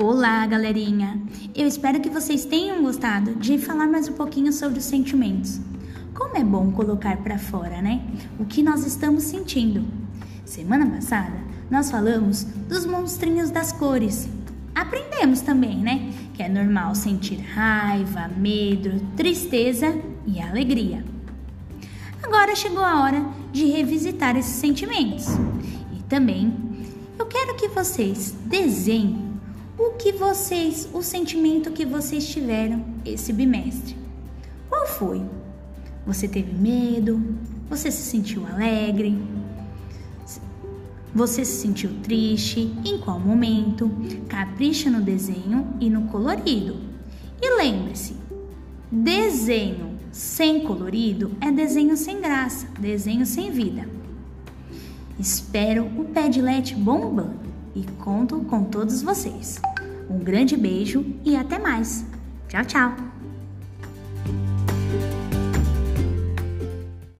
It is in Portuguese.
Olá, galerinha! Eu espero que vocês tenham gostado de falar mais um pouquinho sobre os sentimentos. Como é bom colocar para fora, né? O que nós estamos sentindo. Semana passada, nós falamos dos monstrinhos das cores. Aprendemos também, né? Que é normal sentir raiva, medo, tristeza e alegria. Agora chegou a hora de revisitar esses sentimentos. E também eu quero que vocês desenhem o que vocês, o sentimento que vocês tiveram esse bimestre. Qual foi? Você teve medo? Você se sentiu alegre? Você se sentiu triste? Em qual momento? Capricha no desenho e no colorido. E lembre-se, desenho sem colorido é desenho sem graça, desenho sem vida. Espero o Padlet bombando e conto com todos vocês. Um grande beijo e até mais. Tchau, tchau!